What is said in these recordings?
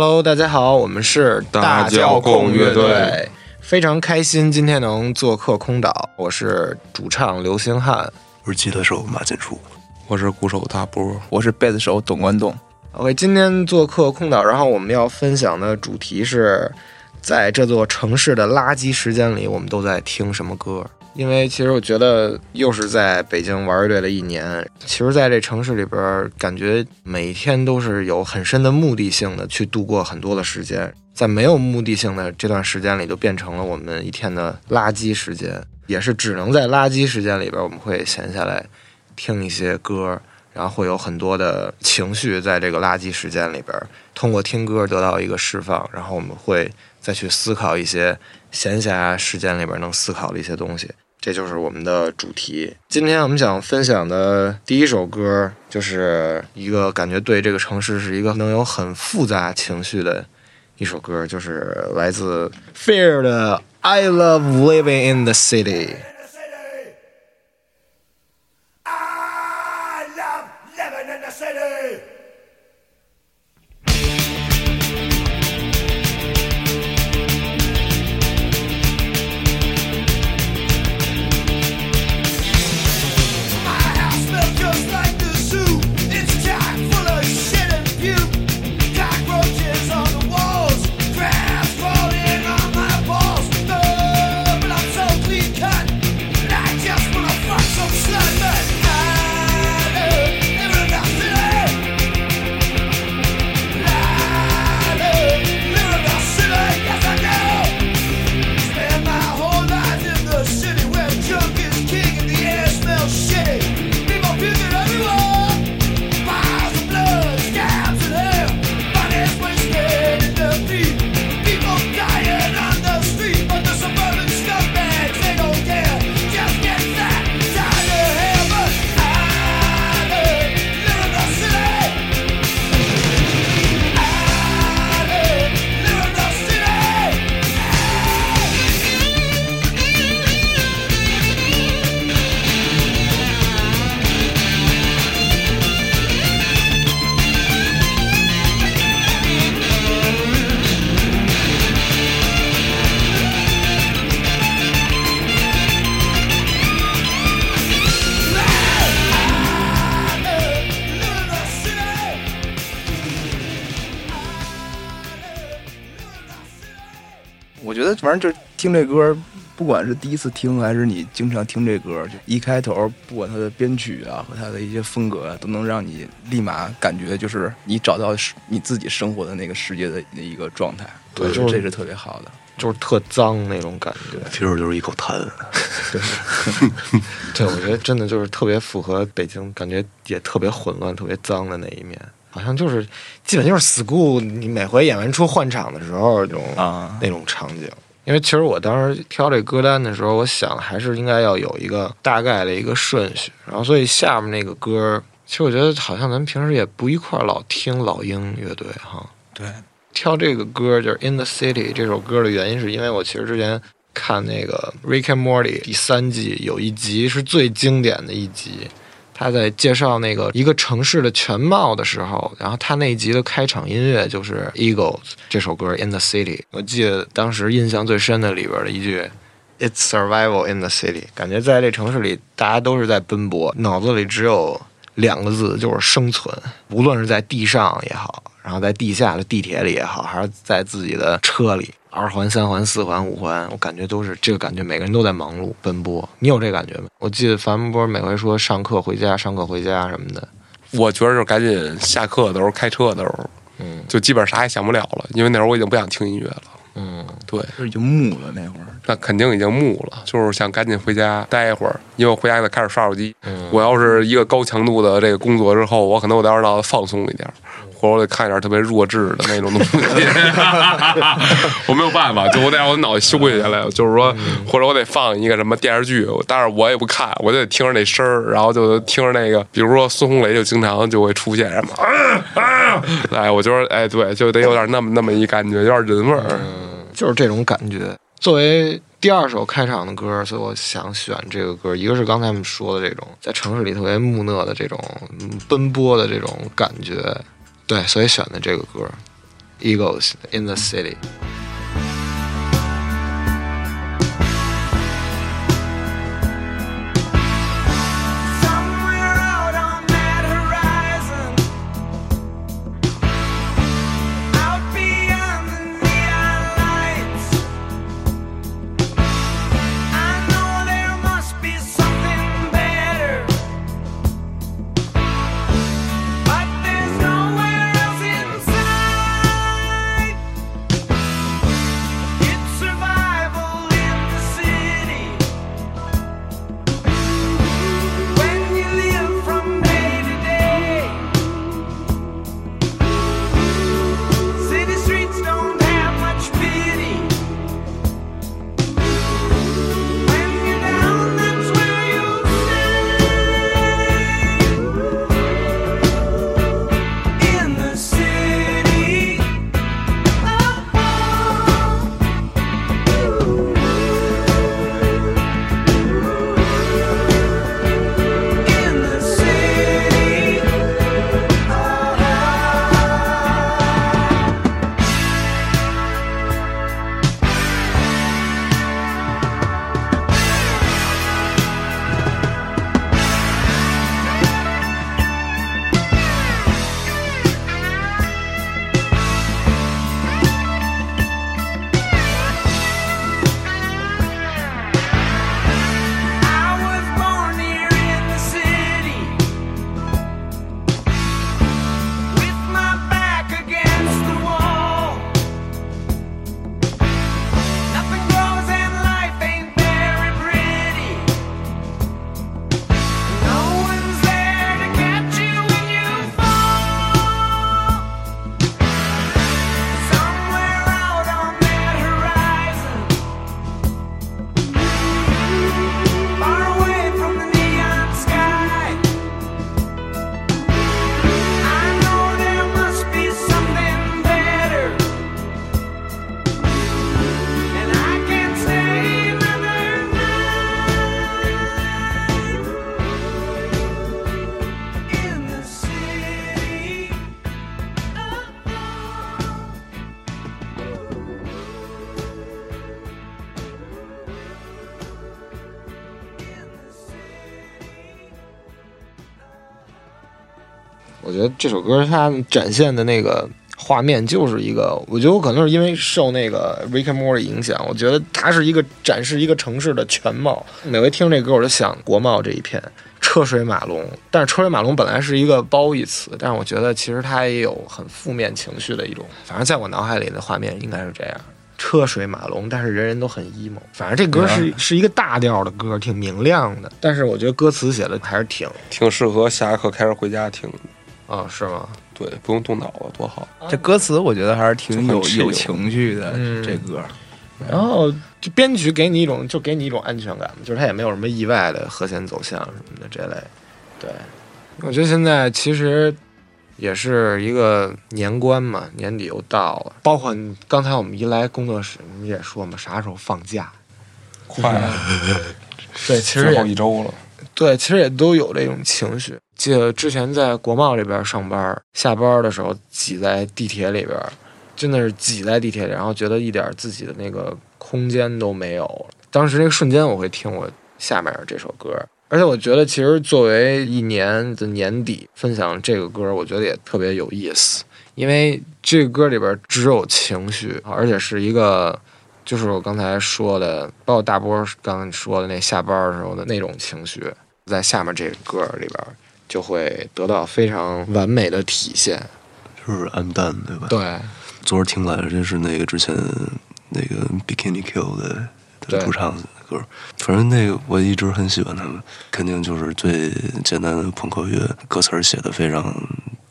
Hello，大家好，我们是大叫叫控乐队队，非常开心今天能做客空岛，我是主唱刘星汉。我是吉他手马建初，我是鼓手大波，我是贝斯手董关栋。OK，今天做客空岛，然后我们要分享的主题是，在这座城市的垃圾时间里，我们都在听什么歌？因为其实我觉得又是在北京玩乐队的一年，其实在这城市里边，感觉每天都是有很深的目的性的去度过很多的时间，在没有目的性的这段时间里，就变成了我们一天的垃圾时间，也是只能在垃圾时间里边，我们会闲下来听一些歌，然后会有很多的情绪在这个垃圾时间里边，通过听歌得到一个释放，然后我们会再去思考一些闲暇时间里边能思考的一些东西。这就是我们的主题。今天我们想分享的第一首歌，就是一个感觉对这个城市是一个能有很复杂情绪的一首歌，就是来自 Fear 的《I Love Living in the City》。听这歌，不管是第一次听还是你经常听这歌，就一开头，不管它的编曲啊和它的一些风格啊，都能让你立马感觉就是你找到是你自己生活的那个世界的一个状态。对就是这是特别好的。就是特脏那种感觉。其实就是一口痰。对，我觉得真的就是特别符合北京，感觉也特别混乱、特别脏的那一面。好像就是基本就是 school，你每回演完出换场的时候，那种啊那种场景。因为其实我当时挑这歌单的时候，我想还是应该要有一个大概的一个顺序，然后所以下面那个歌，其实我觉得好像咱们平时也不一块儿老听老鹰乐队哈。对，挑这个歌就是《In the City》这首歌的原因，是因为我其实之前看那个《Rick and Morty》第三季有一集是最经典的一集，他在介绍那个一个城市的全貌的时候，然后他那一集的开场音乐就是 Eagles 这首歌《In the City》，我记得当时印象最深的里边的一句。It's survival in the city，感觉在这城市里，大家都是在奔波，脑子里只有两个字，就是生存。无论是在地上也好，然后在地下的地铁里也好，还是在自己的车里，二环、三环、四环、五环，我感觉都是这个感觉，每个人都在忙碌奔波。你有这感觉吗？我记得樊波每回说上课回家，上课回家什么的，我觉得就是赶紧下课的时候开车的时候，嗯就基本上啥也想不了了，因为那时候我已经不想听音乐了。嗯，对，就已经木了那会儿。那肯定已经木了，就是想赶紧回家待一会儿，因为我回家得开始刷手机。嗯我要是一个高强度的这个工作之后，我可能我得让它放松一点，或者我得看一点特别弱智的那种东西。我没有办法，就我得让我脑袋休息下来，就是说，或者我得放一个什么电视剧，但是我也不看，我就得听着那声儿，然后就听着那个，比如说孙红雷就经常就会出现什么，啊啊，哎，我觉得哎对，就得有点那么那么一感觉，有点人味儿。就是这种感觉。作为第二首开场的歌，所以我想选这个歌。一个是刚才我们说的这种在城市里特别木讷的这种嗯奔波的这种感觉，对，所以选的这个歌，Eagles in the City。这首歌它展现的那个画面就是一个，我觉得我可能是因为受那个 Rick and Morty 影响，我觉得它是一个展示一个城市的全貌。每回听这歌，我就想国贸这一片车水马龙，但是车水马龙本来是一个褒义词，但是我觉得其实它也有很负面情绪的一种。反正在我脑海里的画面应该是这样。车水马龙，但是人人都很 emo。反正这歌是、是一个大调的歌，挺明亮的。但是我觉得歌词写的还是挺挺适合下课开始回家听的。啊、是吗？对，不用动脑子，多好。这歌词我觉得还是挺有有情绪的，嗯这歌。然后就编曲给你一种，就给你一种安全感，就是它也没有什么意外的和弦走向什么的这类。对，我觉得现在其实也是一个年关嘛，年底又到了，包括刚才我们一来工作室，你也说嘛，啥时候放假？快了，对，其实最后也一周了。对，其实也都有这种情绪。记得之前在国贸这边上班，下班的时候挤在地铁里边，真的是挤在地铁里，然后觉得一点自己的那个空间都没有。当时那个瞬间，我会听我下面这首歌，而且我觉得其实作为一年的年底分享这个歌，我觉得也特别有意思，因为这个歌里边只有情绪，而且是一个。就是我刚才说的，包括大波刚才说的那下班的时候的那种情绪，在下面这个歌里边就会得到非常完美的体现。就是暗淡，对吧？。对，昨儿听来，这是那个之前那个 Bikini Kill 的主唱的歌。反正那个我一直很喜欢他们，肯定就是最简单的朋克乐，歌词写的非常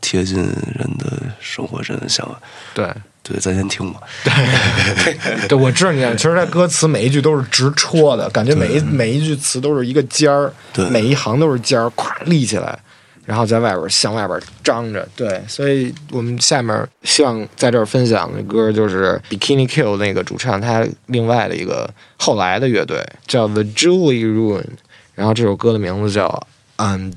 贴近人的生活，真的想法。对对，咱先听吧。对，对 我知道你，其实他歌词每一句都是直戳的，感觉每一每一句词都是一个尖儿，对每一行都是尖儿，咵立起来，然后在外边向外边张着。对，所以我们下面希望在这儿分享的歌就是 Bikini Kill 那个主唱他另外的一个后来的乐队叫 The Julie Ruin，然后这首歌的名字叫 I'm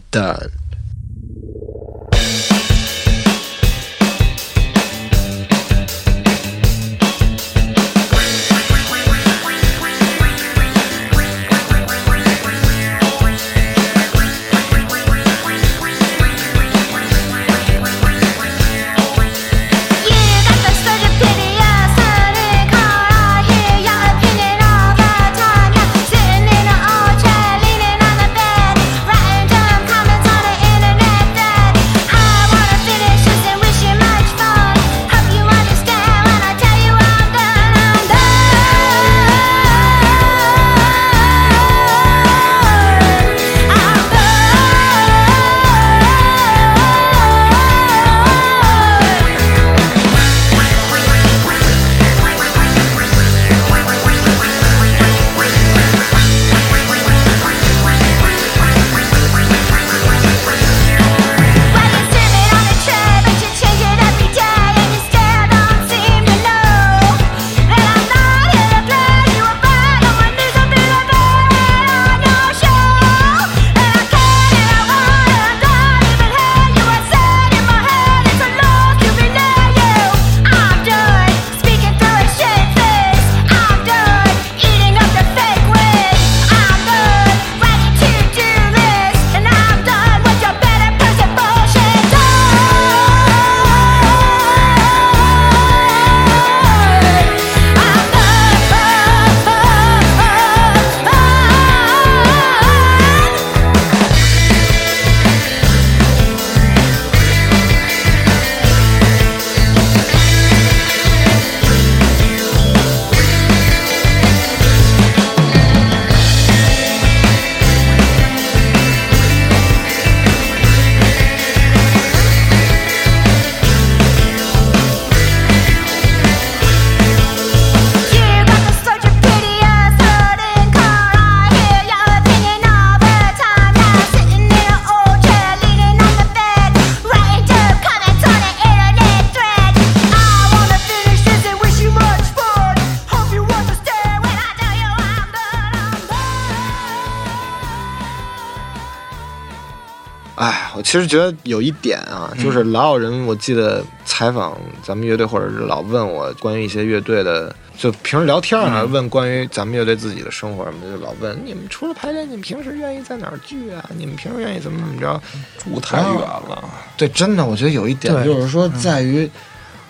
我其实觉得有一点啊，就是老有人，我记得采访咱们乐队，或者是老问我关于一些乐队的，就平时聊天啊，问关于咱们乐队自己的生活什么的，就老问你们除了排练，你们平时愿意在哪儿聚啊？你们平时愿意怎么怎么着？住太远了。对，真的，我觉得有一点就是说，在于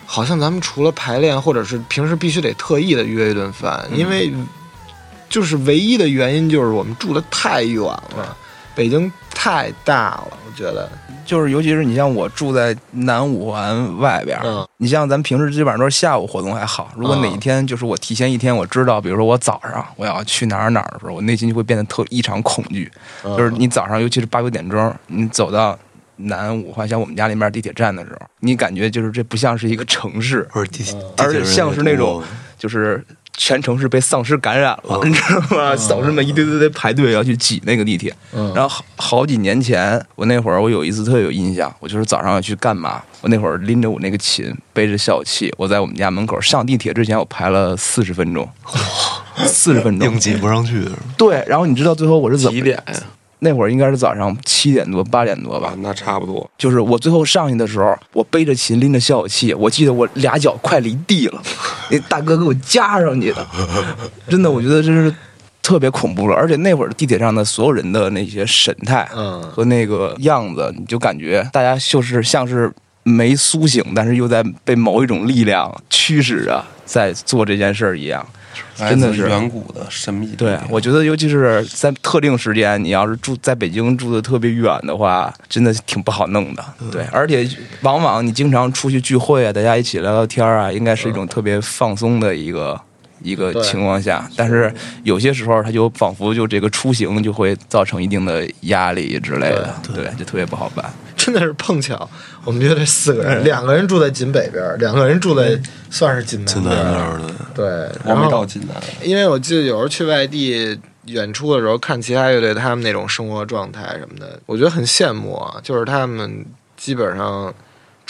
好像咱们除了排练，或者是平时必须得特意的约一顿饭，因为就是唯一的原因就是我们住的太远了，北京太大了，我觉得。就是尤其是你像我住在南五环外边儿，嗯你像咱们平时基本上都是下午活动还好，如果哪一天就是我提前一天我知道，比如说我早上我要去哪儿哪儿的时候，我内心就会变得特异常恐惧。嗯就是你早上尤其是八九点钟，你走到南五环，像我们家那边地铁站的时候，你感觉就是这不像是一个城市，而且像是那种就是全城市被丧尸感染了，你知道吗？丧尸们一堆堆堆排队要去挤那个地铁。嗯然后好好几年前，我那会儿我有一次特有印象，我就是早上要去干嘛？我那会儿拎着我那个琴，背着小气，我在我们家门口上地铁之前，我排了四十分钟，四十分钟硬挤不上去，对，然后你知道最后我是怎么几点呀？那会儿应该是早上七点多八点多吧啊，，那差不多。就是我最后上去的时候，我背着琴拎着消气器，我记得我俩脚快离地了，那大哥给我夹上去的，真的，我觉得真是特别恐怖了。而且那会儿地铁上的所有人的那些神态，嗯和那个样子，你就感觉大家就是像是没苏醒，但是又在被某一种力量驱使着在做这件事儿一样。真的是远古的神秘对。，我觉得尤其是在特定时间，你要是住在北京住的特别远的话，真的挺不好弄的。对，而且往往你经常出去聚会啊，大家一起聊聊天啊，应该是一种特别放松的一个一个情况下，但是有些时候他就仿佛就这个出行就会造成一定的压力之类的，对，就特别不好办。真的是碰巧，我们乐队四个人，两个人住在锦北边，两个人住在算是锦南近边儿。南那儿的，对，我没到济南，因为我记得有时候去外地演出的时候，看其他乐队他们那种生活状态什么的，我觉得很羡慕啊。就是他们基本上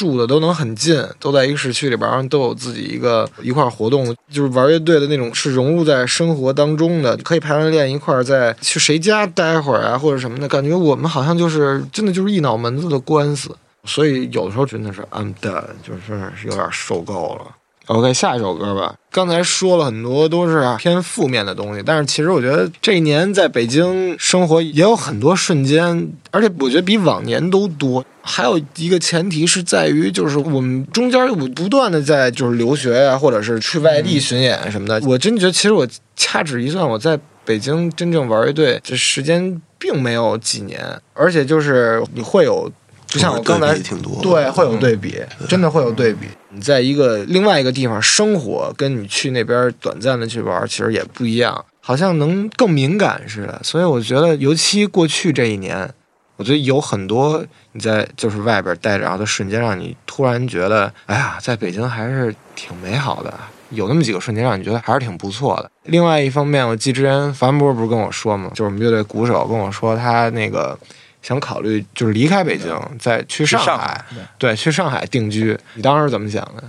住的都能很近，都在一个市区里边，都有自己一个一块活动，就是玩乐队的那种是融入在生活当中的，可以排完练一块儿再去谁家待会儿啊，或者什么的，感觉我们好像就是真的就是一脑门子的官司。所以有的时候真的是 I'm done，就是有点受够了。OK，下一首歌吧。刚才说了很多都是偏负面的东西，但是其实我觉得这一年在北京生活也有很多瞬间，而且我觉得比往年都多。还有一个前提是在于，就是我们中间我不断的在就是留学呀、或者是去外地巡演什么的。我真觉得，其实我掐指一算，我在北京真正玩乐队这时间并没有几年，而且就是你会有。就像我刚才对挺多对，会有对比，真的会有对比。你在一个另外一个地方生活，跟你去那边短暂的去玩，其实也不一样，好像能更敏感似的。所以我觉得，尤其过去这一年，我觉得有很多你在就是外边待着，然后的瞬间，让你突然觉得，哎呀，在北京还是挺美好的。有那么几个瞬间让你觉得还是挺不错的。另外一方面，我记之前樊波不是跟我说嘛，就是我们乐队鼓手跟我说，他那个想考虑就是离开北京，再去上上海海，对，去上海定居。你当时怎么想的？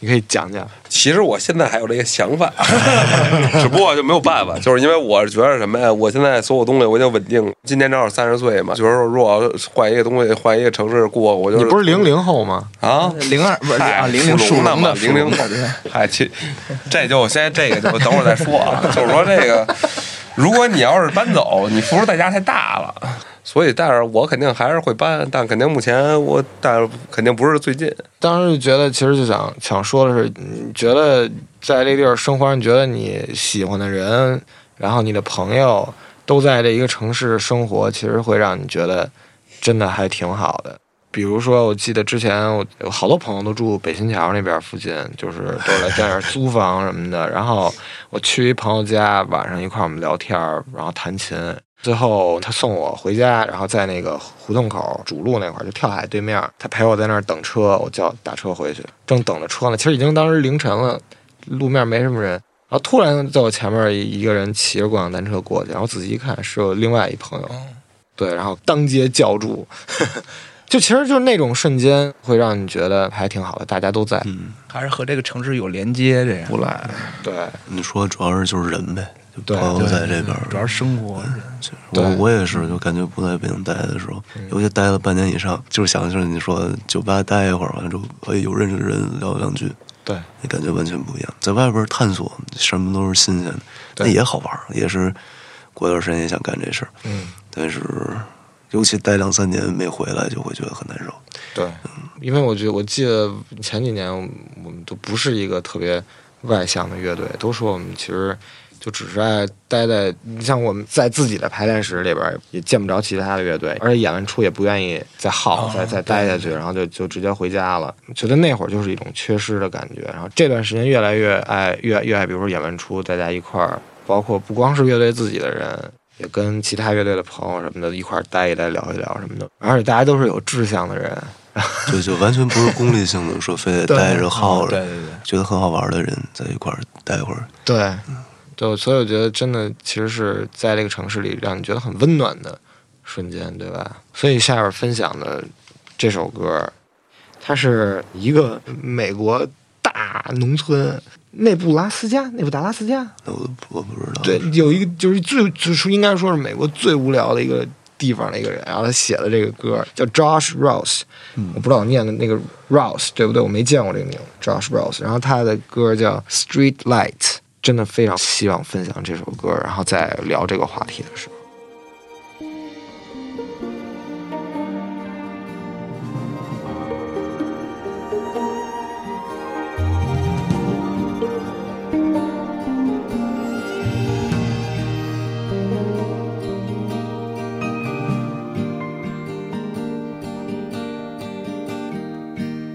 你可以讲讲。其实我现在还有这个想法，只不过就没有办法，就是因为我是觉得什么呀？我现在所有东西我已经稳定了，今年正好三十岁嘛，就是说如果要换一个东西，换一个城市过，我就你不是零零后吗？啊？零二不是啊，零零属龙的嘛，属龙的，零零嗨，其这就现在这个就等会儿再说啊。就是说这个，如果你要是搬走，你付出代价太大了。所以，但是我肯定还是会搬，但肯定目前我，但肯定不是最近。当时就觉得，其实就想想说的是，你觉得在这地儿生活，你觉得你喜欢的人，然后你的朋友都在这一个城市生活，其实会让你觉得真的还挺好的。比如说，我记得之前我有好多朋友都住北新桥那边附近，就是都来在那儿租房什么的。然后我去一朋友家，晚上一块儿我们聊天，然后弹琴。最后他送我回家，然后在那个胡同口主路那块儿，就跳海对面，他陪我在那儿等车，我叫打车回去。正等着车呢，其实已经当时凌晨了，路面没什么人。然后突然在我前面一一个人骑着共享单车过去，然后仔细一看是我另外一朋友，对，然后当街叫住，就其实就是那种瞬间会让你觉得还挺好的，大家都在，还是和这个城市有连接，这样。不赖，对，你说主要是就是人呗，朋友在这边。主要是生活。我我也是，就感觉不在北京待的时候，尤其待了半年以上，就是想就是你说酒吧待一会儿，完了之后可以有认识的人聊两句，对，那感觉完全不一样。在外边探索，什么都是新鲜的，那也好玩儿，也是过段时间也想干这事儿。嗯，但是尤其待两三年没回来，就会觉得很难受。对，因为我觉得我记得前几年我们都不是一个特别外向的乐队，都说我们其实就只是爱待在，你像我们在自己的排练室里边也见不着其他的乐队，而且演完出也不愿意再耗、再再待下去，然后就就直接回家了。觉得那会儿就是一种缺失的感觉，然后这段时间越来越爱越越爱，比如说演完出大家一块儿，包括不光是乐队自己的人。也跟其他乐队的朋友什么的一块儿待一待、聊一聊什么的，而且大家都是有志向的人，就就完全不是功利性的，说非得 对待着耗着，对对对觉得很好玩的人在一块儿待会儿。对，对，所以我觉得真的其实是在这个城市里让你觉得很温暖的瞬间，对吧？所以下边分享的这首歌，它是一个美国大农村内布拉斯加，内布达拉斯加，那我我不知道。对，有一个就是最就是应该说是美国最无聊的一个地方的一个人，然后他写的这个歌叫 Josh Ross，、我不知道我念的那个 Ross 对不对？我没见过这个名，Josh Ross。然后他的歌叫 Street Light，真的非常希望分享这首歌，然后再聊这个话题的时候。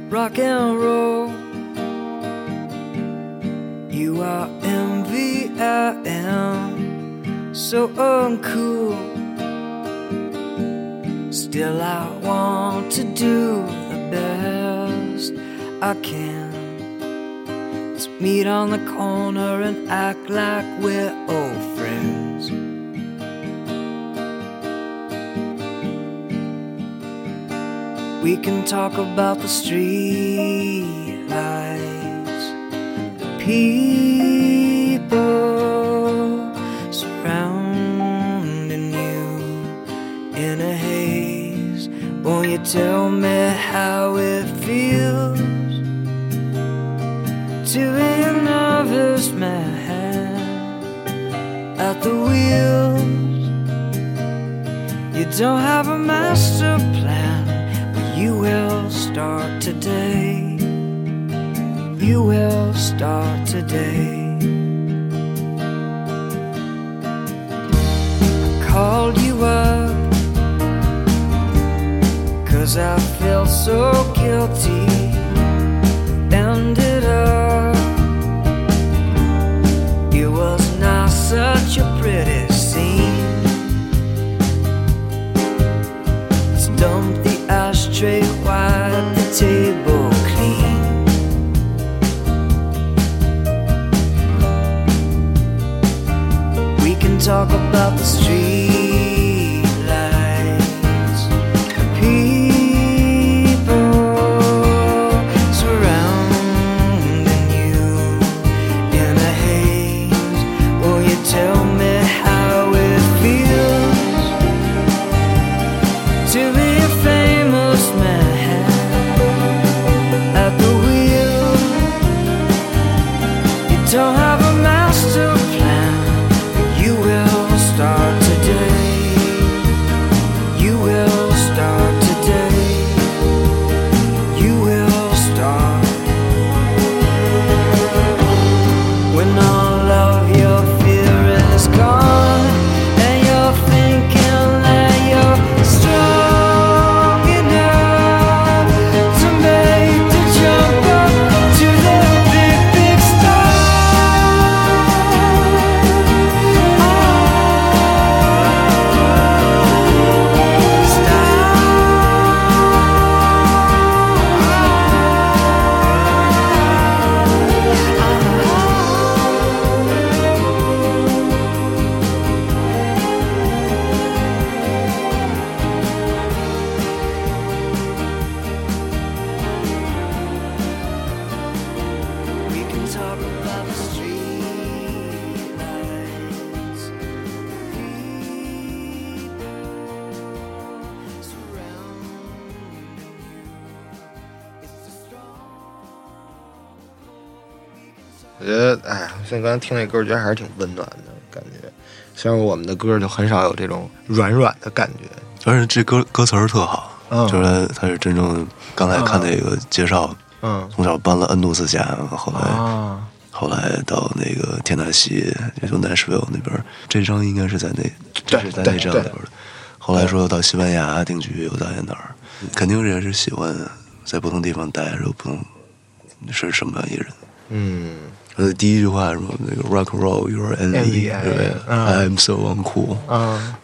rock and roll. So uncool. Still, I want to do the best I can. Let's meet on the corner and act like we're old friends. We can talk about the street lights, the people tell me how it feels to be a nervous man at the wheels? You don't have a master plan, but you will start today. You will start today. I called you up Cause I felt so guilty. Ended up, it was not such a pretty scene. Let's dump the ashtray, wipe the table clean. We can talk about the street 刚才听那歌，我觉得还是挺温暖的感觉。像我们的歌就很少有这种软软的感觉。而且这歌歌词儿特好，嗯就是他他是真正刚才看那个介绍，嗯从小搬了 N 多次家，后来、啊，后来到那个田纳西，也就南什维尔那边儿，这张应该是在那这是在那张里边的。后来说到西班牙定居，又到哪儿，肯定也是喜欢在不同地方待着，不同是什么样一人。嗯，呃，第一句话什么那个 rock and roll your enemy，Enemy，对不对？嗯？I'm so uncool，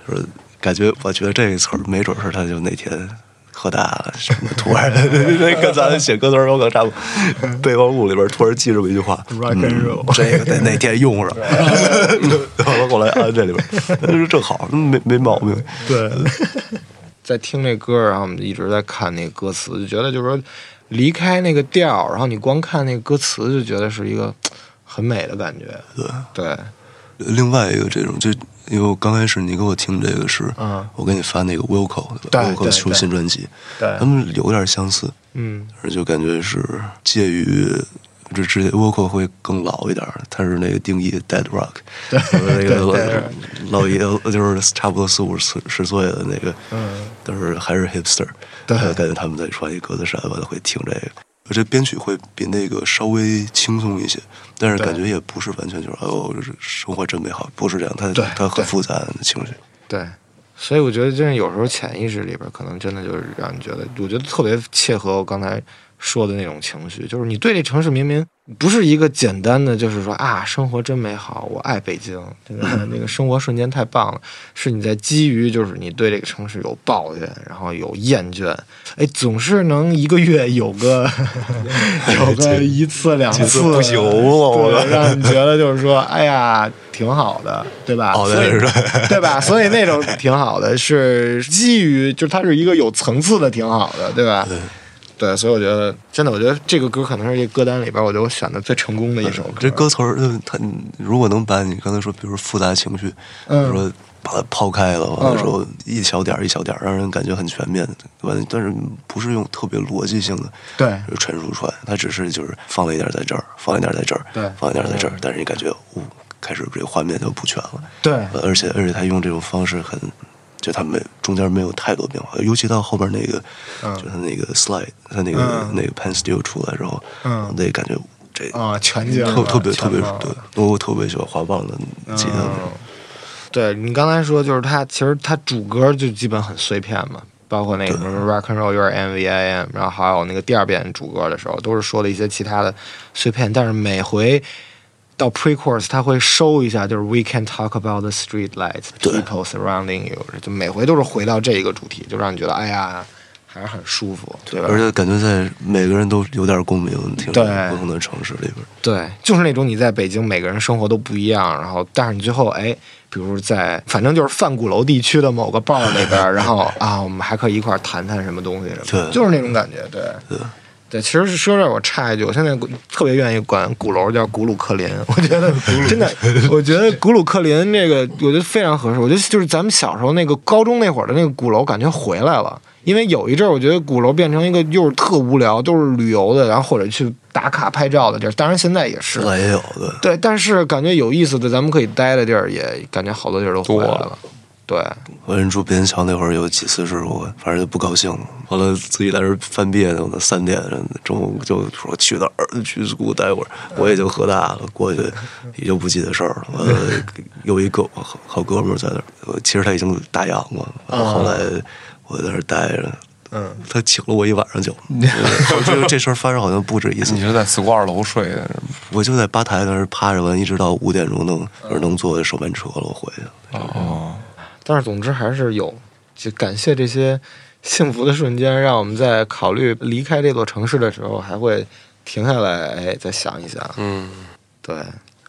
就是感觉我觉得这个词儿没准是他就那天喝大了什么突然那跟咱写歌词儿有可能差不多，备忘录里边突然记这么一句话 Rock and 嗯 roll 这个得哪天用上，完了后来按这里边，这正好没没毛病。对，在听这歌，然后我们一直在看那个歌词，就觉得就是说离开那个调，然后你光看那个歌词，就觉得是一个很美的感觉。对，对，另外一个这种，就因为我刚开始你给我听这个是，嗯。我给你发那个 Wilco 对对吧？Wilco 对出新专辑，对他们有点相似，嗯。而就感觉是介于这之前 Wilco 会更老一点儿，他是那个定义 Dead Rock，对，那个老爷就是差不多四五十十岁的那个，嗯，但是还是 hipster，对。呃感觉他们在穿一格子衫，完了会听这个。这编曲会比那个稍微轻松一些，但是感觉也不是完全就是哦，生活真美好，不是这样，它对它很复杂的情绪。对。所以我觉得，真的有时候潜意识里边，可能真的就是让你觉得，我觉得特别切合我刚才说的那种情绪，就是你对这城市明明不是一个简单的，就是说啊，生活真美好，我爱北京，这个 那个生活瞬间太棒了，是你在基于就是你对这个城市有抱怨，然后有厌倦，哎，总是能一个月有个 有个一次两次不行了我对让你觉得就是说，哎呀，挺好的，对吧？哦所以对对吧？所以那种挺好的，是基于就是它是一个有层次的，挺好的，对吧？对，所以我觉得真的，我觉得这个歌可能是这歌单里边，我觉得我选的最成功的一首歌。这歌词儿，呃它如果能把你刚才说，比如说复杂情绪，比嗯如说把它抛开了，完了之后一小点儿一小点儿，让人感觉很全面，对吧？但是不是用特别逻辑性的对陈述出来，它只是就是放了一点儿在这儿，放一点儿在这儿，对放一点儿在这儿，但是你感觉，呜、开始这个画面就不全了。对呃而且而且他用这种方式很，就他们中间没有太多变化，尤其到后边那个，就他那个 slide，他那个、嗯。那个 pen steel 出来之后，嗯。那感觉这啊，全景特特别特别对，我特别喜欢滑棒的吉他。嗯。对你刚才说，就是他其实他主歌就基本很碎片嘛，包括那个什么 Rock and Roll Your M V I M，然后还有那个第二遍主歌的时候，都是说了一些其他的碎片，但是每回到 pre-course 他会收一下，就是 We can talk about the street lights, people surrounding you，就每回都是回到这一个主题，就让你觉得哎呀还是很舒服，对吧？而且感觉在每个人都有点共鸣，听对。不同的城市里边，对，就是那种你在北京每个人生活都不一样，然后但是你最后哎，比如在反正就是范鼓楼地区的某个 bar 里边，然后啊，我们还可以一块儿谈谈什么东西什么，对。就是那种感觉，对。对对，其实是说这我插一句，我现在特别愿意管鼓楼叫古鲁克林，我觉得 真的，我觉得古鲁克林这个，我觉得非常合适。我觉得就是咱们小时候那个高中那会儿的那个鼓楼，感觉回来了。因为有一阵儿，我觉得鼓楼变成一个又是特无聊，都是旅游的，然后或者去打卡拍照的地儿。当然现在也是，也有的。对，但是感觉有意思的，咱们可以待的地儿，也感觉好多地儿都回来了。对，我人住边桥那会儿有几次是我反正就不高兴了，完了自己在这儿翻别扭呢，三点中午就说去哪儿去给我待会儿，我也就喝大了，过去也就不记得事儿了。完了有一个好好哥们儿在那儿，其实他已经打烊了，完了后来我在那儿待着。嗯，他请了我一晚上酒，我觉得这事儿发生好像不止一次你。是在四姑二楼睡的？我就在吧台那儿趴着完，一直到五点钟能能坐首班车了，我回去。哦，但是总之还是有，就感谢这些幸福的瞬间，让我们在考虑离开这座城市的时候，还会停下来，哎，再想一想。嗯，对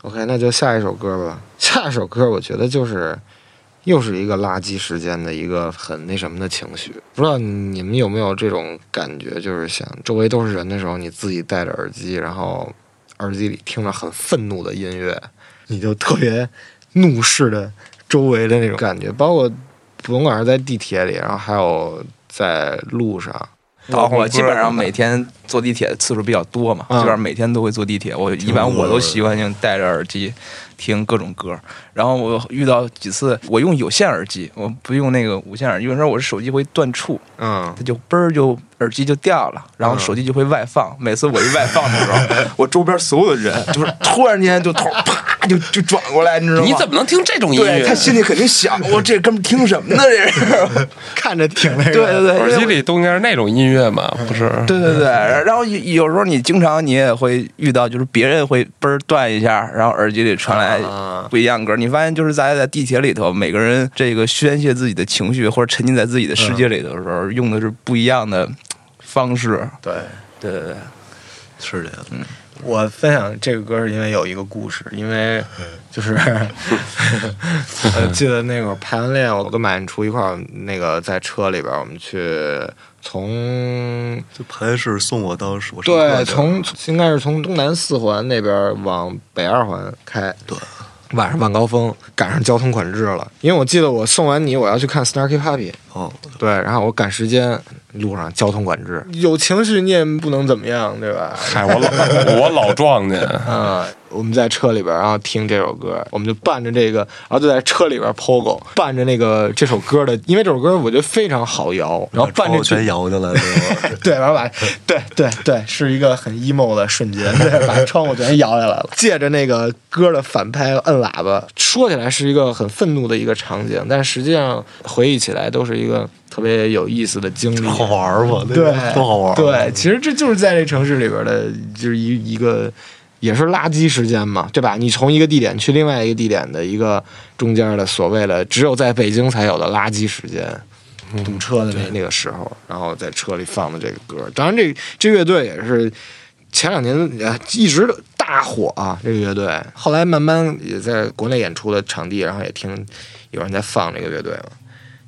，OK，那就下一首歌吧。下一首歌，我觉得就是又是一个垃圾时间的一个很那什么的情绪。不知道你们有没有这种感觉，就是想周围都是人的时候，你自己戴着耳机，然后耳机里听着很愤怒的音乐，你就特别怒视的周围的那种感觉，包括甭管是在地铁里，然后还有在路上。我我基本上每天坐地铁的次数比较多嘛，嗯基本上每天都会坐地铁。我一般我都习惯性戴着耳机听各种歌。然后我遇到几次，我用有线耳机，我不用那个无线耳机。有时候我手机会断触，嗯它就嘣儿就耳机就掉了，然后手机就会外放。每次我一外放的时候，我周边所有的人就是突然间就头啪就就转过来，你知道吗？你怎么能听这种音乐？对他心里肯定想，我这哥们儿听什么呢？这是。看着挺那个。对对对，耳机里都应该是那种音乐嘛，不是？对对对，然后有有时候你经常你也会遇到，就是别人会嘣儿断一下，然后耳机里传来啊不一样歌。你发现就是在在地铁里头，每个人这个宣泄自己的情绪或者沉浸在自己的世界里头的时候，用的是不一样的方式。对。对对对，是这样，我分享这个歌是因为有一个故事，因为就是我 记得那会儿排完练，我跟马彦初一块儿那个在车里边儿，我们去从就排是送我到我对从应该是从东南四环那边往北二环开，对。晚上晚高峰赶上交通管制了，因为我记得我送完你，我要去看 Snarky Puppy，哦，对，然后我赶时间，路上交通管制，有情绪你也不能怎么样，对吧？嗨，我老 我老撞见，啊、我们在车里边，然后听这首歌，我们就伴着这个，然后就在车里边 POGO，伴着那个这首歌的，因为这首歌我觉得非常好摇，然后伴着全摇下来了，对，然后把对对对，是一个很 emo 的瞬间，对，把窗户全摇下来了，借着那个歌的反拍摁喇叭，说起来是一个很愤怒的一个场景，但实际上回忆起来都是一个特别有意思的经历。好玩儿吧？对个，多好玩对，其实这就是在这城市里边的，就是一一个也是垃圾时间嘛，对吧？你从一个地点去另外一个地点的一个中间的所谓的只有在北京才有的垃圾时间。堵车的那那个时候，然后在车里放的这个歌，当然这这乐队也是前两年呃一直大火啊，这个乐队后来慢慢也在国内演出的场地，然后也听有人在放这个乐队嘛，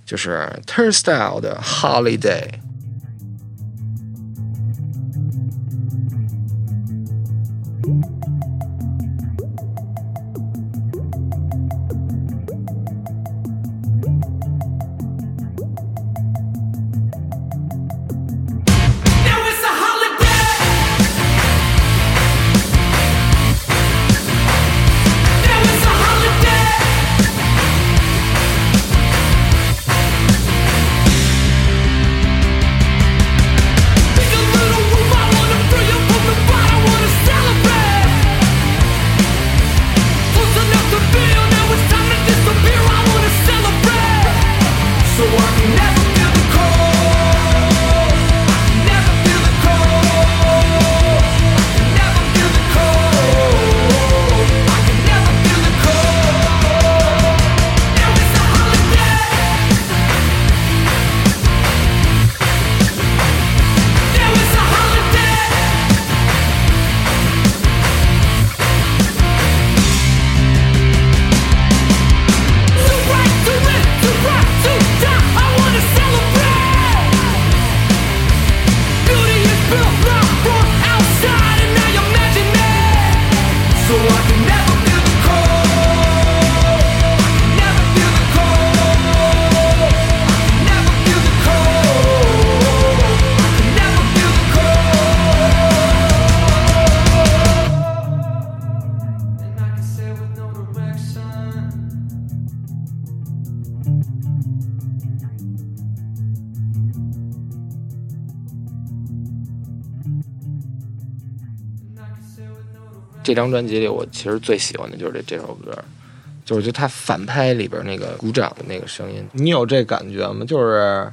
就是 Turnstile 的 Holiday。 这张专辑里，我其实最喜欢的就是这这首歌，就是我觉得他反拍里边那个鼓掌的那个声音，你有这感觉吗？就是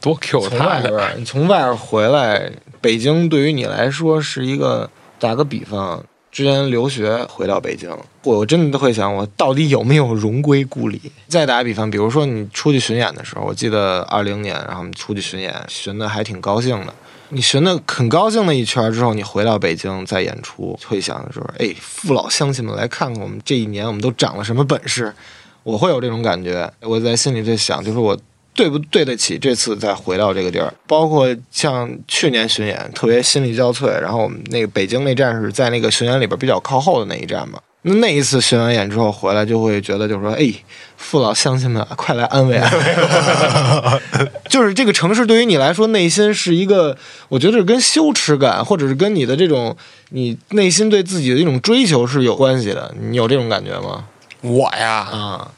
多 Q 从他外边，你从外边回来，北京对于你来说是一个，打个比方，之前留学回到北京，我真的都会想，我到底有没有荣归故里？再打个比方，比如说你出去巡演的时候，我记得二零年，然后我们出去巡演，巡的还挺高兴的。你巡的很高兴的一圈之后，你回到北京再演出，会想的时候，哎，父老乡亲们来看看我们这一年我们都长了什么本事，我会有这种感觉。我在心里在想，就是我对不对得起这次再回到这个地儿？包括像去年巡演，特别心力交瘁。然后我们那个北京那站是在那个巡演里边比较靠后的那一站嘛。那那一次巡完演之后回来，就会觉得就是说，哎，父老乡亲们，快来安慰安慰我。就是这个城市对于你来说，内心是一个，我觉得是跟羞耻感，或者是跟你的这种你内心对自己的一种追求是有关系的。你有这种感觉吗？我呀，啊，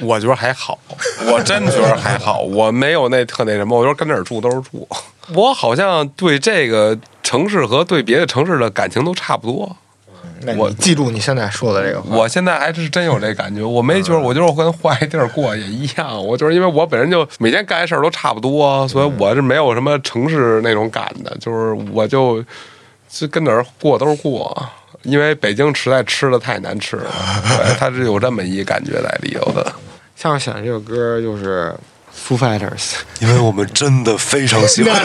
我觉得还好，我真觉得还好，我没有那特那什么，我觉得跟哪儿住都是住。我好像对这个城市和对别的城市的感情都差不多。那我记住你现在说的这个话。我现在还是真有这感觉，我没觉得，我觉得我跟换一地儿过也一样。我就是因为我本身就每天干的事儿都差不多，所以我是没有什么城市那种感的，就是我就就跟哪儿过都是过。因为北京实在吃的太难吃了，对，它是有这么一感觉在里头的。像我选这首歌就是 Foo Fighters，因为我们真的非常喜欢。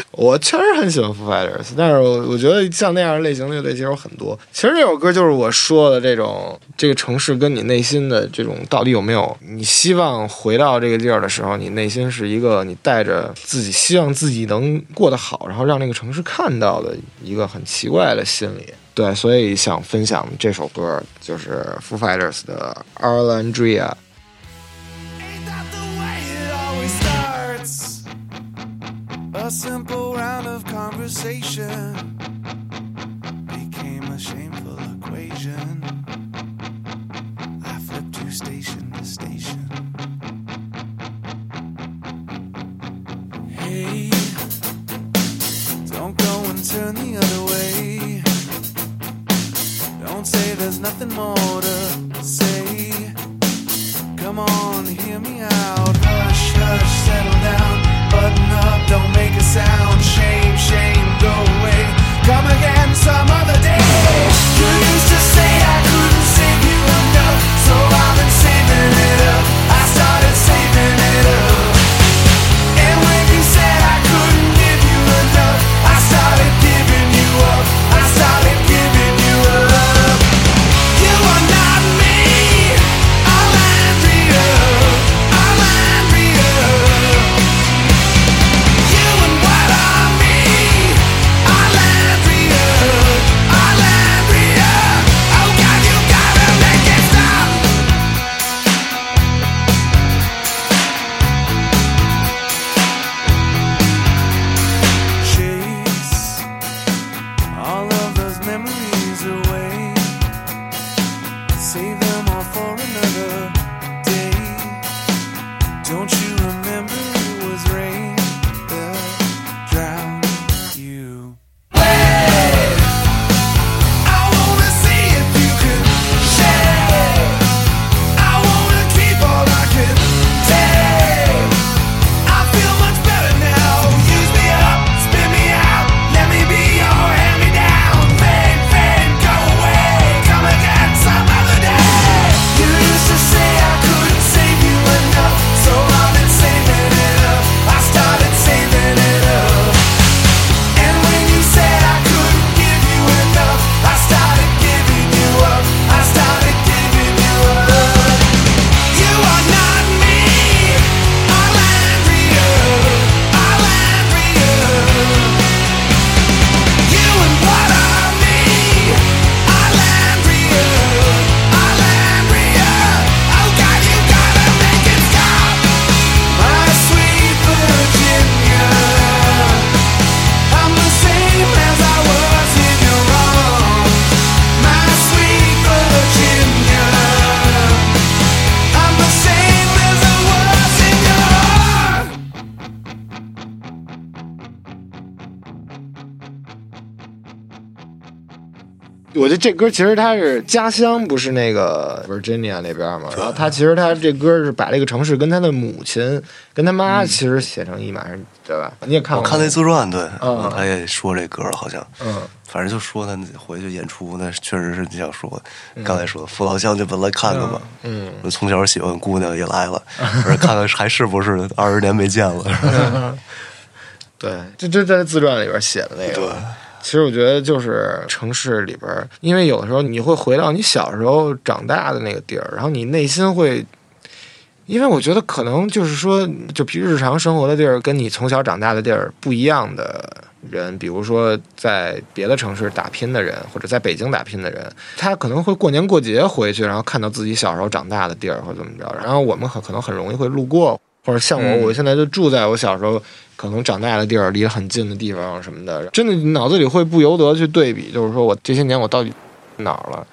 我确实很喜欢 Foo Fighters，但是我我觉得像那样类型的乐队其实有很多。其实这首歌就是我说的这种这个城市跟你内心的这种到底有没有？你希望回到这个地儿的时候，你内心是一个你带着自己希望自己能过得好，然后让那个城市看到的一个很奇怪的心理。对，所以想分享这首歌就是 Foo Fighters 的 Arlandria。A simple round of conversation became a shameful equation. I flipped you station to station. Hey, don't go and turn the other way. Don't say there's nothing more to say. Come on, hear me out. Hush, hush, settle down. Button up, don't make a sound. Shame, shame, go away. Come again some other day. 我觉得这歌其实它是家乡，不是那个 Virginia 那边嘛。然后他其实他这歌是把这个城市跟他的母亲、跟他妈其实写成一码事，对吧？你也看过？我看那自传，对，嗯他也说这歌好像，嗯，反正就说他回去演出，那确实是你想说，刚才说父老乡就本来看看吧，嗯，我从小喜欢姑娘也来了，我说看看还是不是二十年没见了，对，这这在自传里边写的那个。对，其实我觉得就是城市里边，因为有的时候你会回到你小时候长大的那个地儿，然后你内心会，因为我觉得可能就是说，就比日常生活的地儿跟你从小长大的地儿不一样的人，比如说在别的城市打拼的人，或者在北京打拼的人，他可能会过年过节回去，然后看到自己小时候长大的地儿或者怎么着，然后我们很可能很容易会路过。或者像我，我现在就住在我小时候可能长大的地儿，离得很近的地方什么的，真的脑子里会不由得去对比，就是说我这些年我到底哪儿了？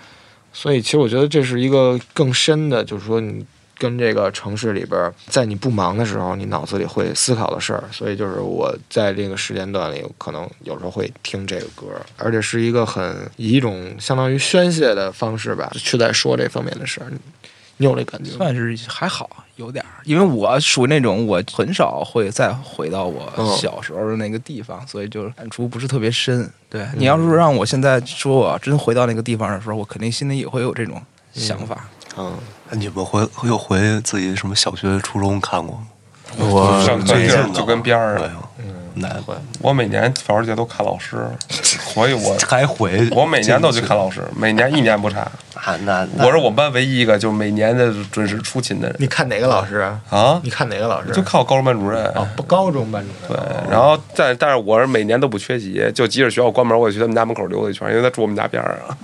所以其实我觉得这是一个更深的，就是说你跟这个城市里边，在你不忙的时候，你脑子里会思考的事儿。所以就是我在这个时间段里，可能有时候会听这个歌，而且是一个很以一种相当于宣泄的方式吧，去在说这方面的事儿。有这感觉吗？算是还好，有点儿，因为我属于那种我很少会再回到我嗯小时候的那个地方，所以就感触不是特别深。对你要是让我现在说我真回到那个地方的时候，我肯定心里也会有这种想法。嗯，你们回又回自己什么小学、初中看过吗？我上课最近就跟边儿对上，，那我每年教师节都看老师，所以我 还回我每年都去看老师，每年一年不差。啊，那那我是我们班唯一一个就每年的准时出勤的人你看哪个老师啊？啊你，看哪个老师？就看我高中班主任。哦，不高中班主任。对，然后但但是我是每年都不缺席，就即使学校关门，我也去他们家门口溜达一圈，因为他住我们家边儿上。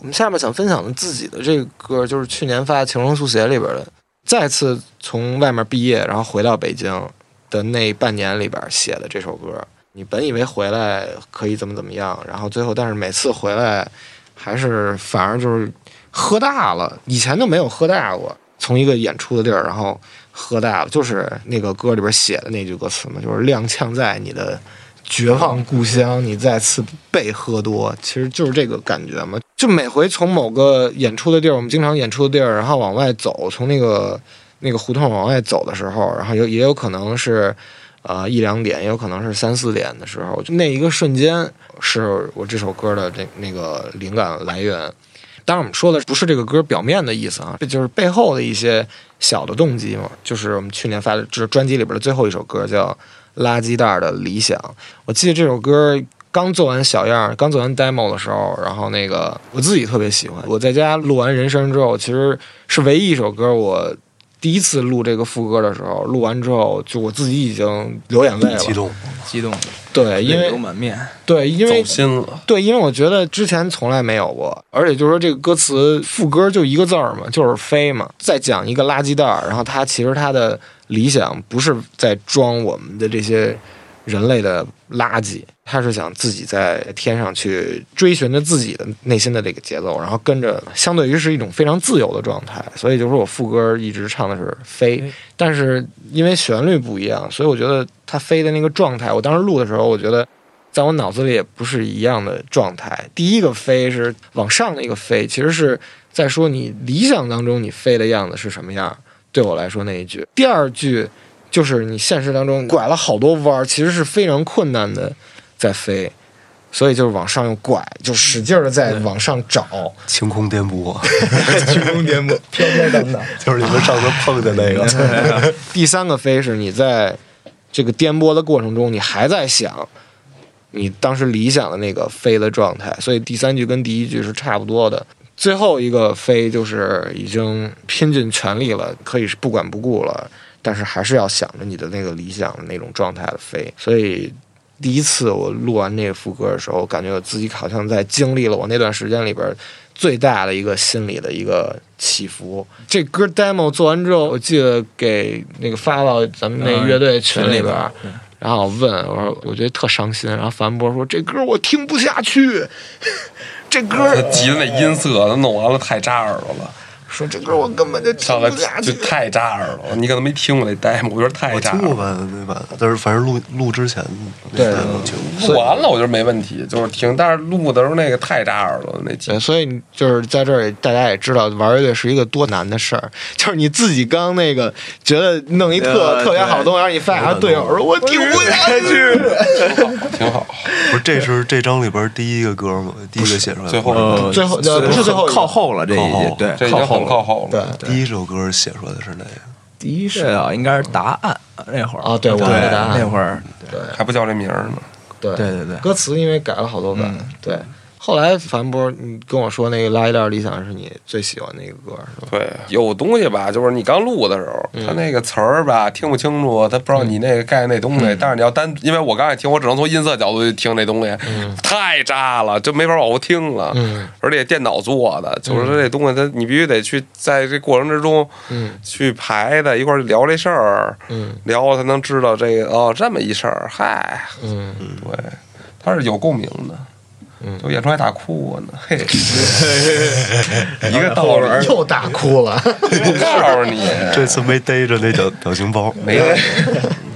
我们下面想分享的自己的这个歌，就是去年发《情容速写》里边的，再次从外面毕业，然后回到北京的那半年里边写的这首歌。你本以为回来可以怎么怎么样，然后最后但是每次回来还是反而就是喝大了，以前都没有喝大过。从一个演出的地儿，然后喝大了，就是那个歌里边写的那句歌词嘛，就是踉跄在你的绝望故乡，你再次被喝多，其实就是这个感觉嘛。就每回从某个演出的地儿，我们经常演出的地儿，然后往外走，从那个那个胡同往外走的时候，然后有也有可能是。呃，一两点，也有可能是三四点的时候，就那一个瞬间，是我这首歌的这那个灵感来源。当然，我们说的不是这个歌表面的意思啊，这就是背后的一些小的动机嘛。就是我们去年发的这专辑里边的最后一首歌叫《垃圾袋的理想》。我记得这首歌刚做完小样，刚做完 demo 的时候，然后那个我自己特别喜欢。我在家录完人声之后，其实是唯一一首歌我。第一次录这个副歌的时候，录完之后，就我自己已经流眼泪了，激动，激动，对，因为流满面。对，因为走心了。对，因为我觉得之前从来没有过，而且就是说这个歌词副歌就一个字儿嘛，就是飞嘛，再讲一个垃圾袋儿，然后他其实他的理想不是在装我们的这些人类的垃圾，他是想自己在天上去追寻着自己的内心的这个节奏，然后跟着，相对于是一种非常自由的状态。所以就是说我副歌一直唱的是飞，但是因为旋律不一样，所以我觉得他飞的那个状态，我当时录的时候，我觉得。在我脑子里也不是一样的状态。第一个飞是往上的一个飞，其实是在说你理想当中你飞的样子是什么样。对我来说那一句，第二句就是你现实当中拐了好多弯儿，其实是非常困难的在飞，所以就是往上又拐，就使劲的在往上找。晴空颠簸，晴空颠簸，飘飘荡荡。就是你们上次碰的那个。第三个飞是你在这个颠簸的过程中，你还在想你当时理想的那个飞的状态，所以第三句跟第一句是差不多的。最后一个飞就是已经拼尽全力了，可以是不管不顾了，但是还是要想着你的那个理想的那种状态的飞。所以第一次我录完那个副歌的时候，我感觉我自己好像在经历了我那段时间里边最大的一个心理的一个起伏。这歌 demo 做完之后，我记得给那个发到咱们那乐队群里边，然后我问我说我觉得特伤心，然后樊博说这歌我听不下去，这歌他急的那音色，他弄完了太扎耳朵了，说这歌我根本就听不下去。就太扎耳了。你可能没听过那 demo，我觉得太我扎耳朵。听过版那版，但是反正录录之前那对。录完了我觉得没问题，就是听，但是录的时候那个太扎耳了，那所以就是在这儿，大家也知道玩乐队是一个多难的事儿。就是你自己刚那个觉得弄一特对特别好的东西，然后你发现队友说我听不下去。挺好。不是，这是这张里边第一个歌吗？第一个写出来的。最后呃，最后呃不是最后靠后了，这已靠后，经对，这已经很靠了。靠后了。对第一首歌写出来的是哪个？第一是啊，应该是答案那会儿啊对我对的答案那会儿，还不叫这名儿呢。对对对对歌词因为改了好多版，嗯对。后来樊波，你跟我说那个《垃圾袋理想》是你最喜欢的一个歌，是吧？对，有东西吧，就是你刚录的时候，嗯他那个词儿吧听不清楚，他不知道你那个盖那东西。但是你要单，因为我刚才听，我只能从音色角度去听那东西，太渣了，就没法往后听了。嗯而且电脑做的，就是说这东西，它你必须得去在这过程之中嗯去排的，一块儿聊这事儿，嗯聊才能知道这个哦这么一事儿，嗨，嗯，对，他是有共鸣的。嗯就演出还打哭我呢，嘿，一个道理。又大哭了。我告诉你，这次没逮着那表表情包。没这个，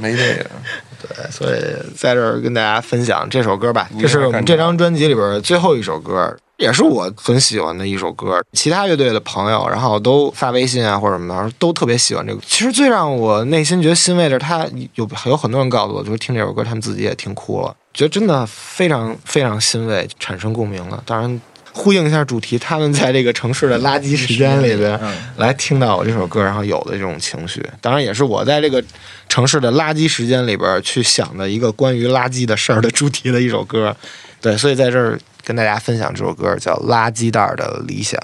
没这个。所以在这儿跟大家分享这首歌吧，这是我们这张专辑里边最后一首歌，也是我很喜欢的一首歌。其他乐队的朋友，然后都发微信啊或者什么的，都特别喜欢这个。其实最让我内心觉得欣慰的是，他有有很多人告诉我，就是听这首歌，他们自己也听哭了，觉得真的非常非常欣慰，产生共鸣了。当然。呼应一下主题，他们在这个城市的垃圾时间里边嗯来听到我这首歌，然后有的这种情绪，当然也是我在这个城市的垃圾时间里边去想的一个关于垃圾的事儿的主题的一首歌。对，所以在这儿跟大家分享这首歌叫《垃圾袋的理想》。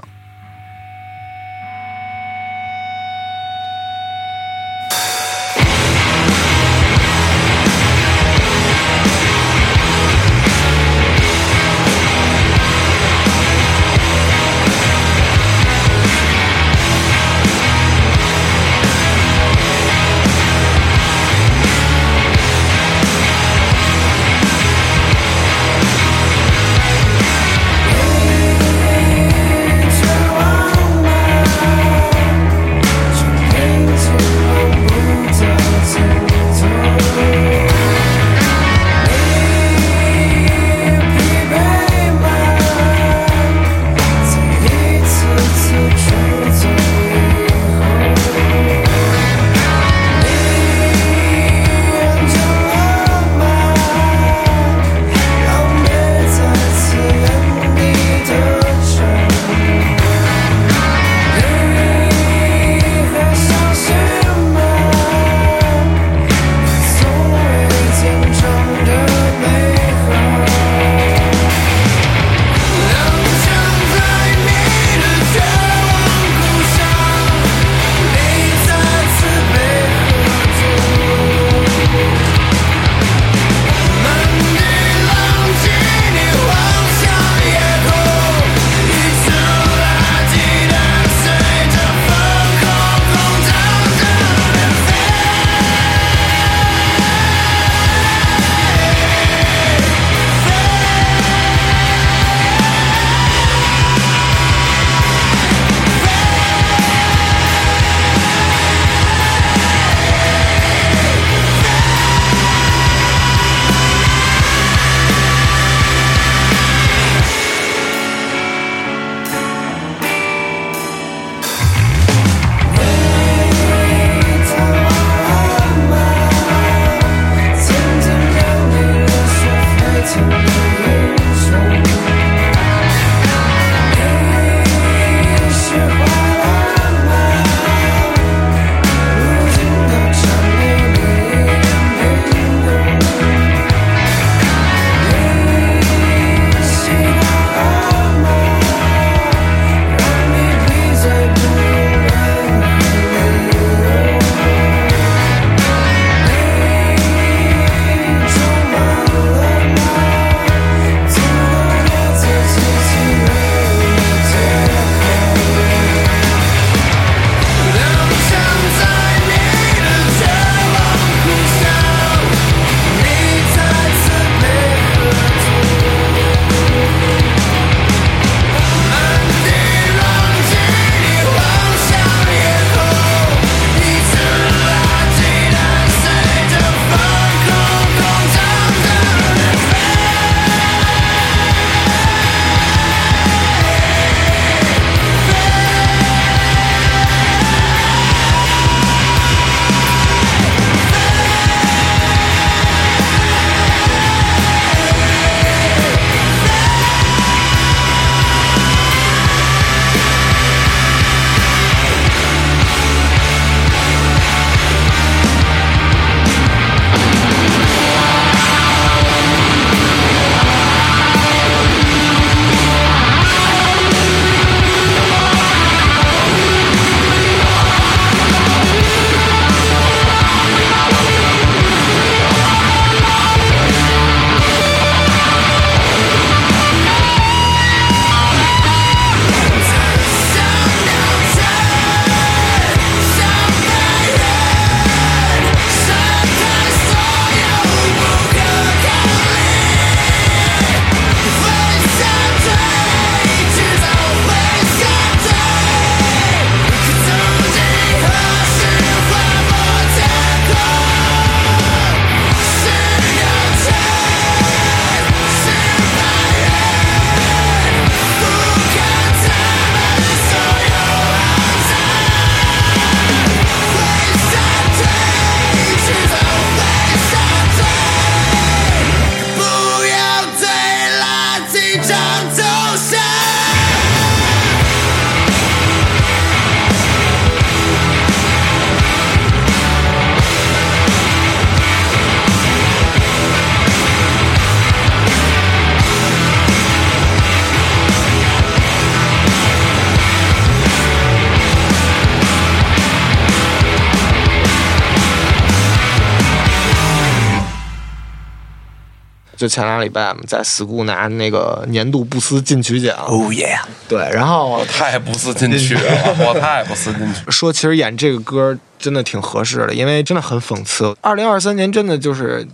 就前俩礼拜嘛，在 school 拿那个年度不思进取奖。哦耶！对，然后太不思进取了，我太不思进取。说其实演这个歌真的挺合适的，因为真的很讽刺。二零二三年真的就是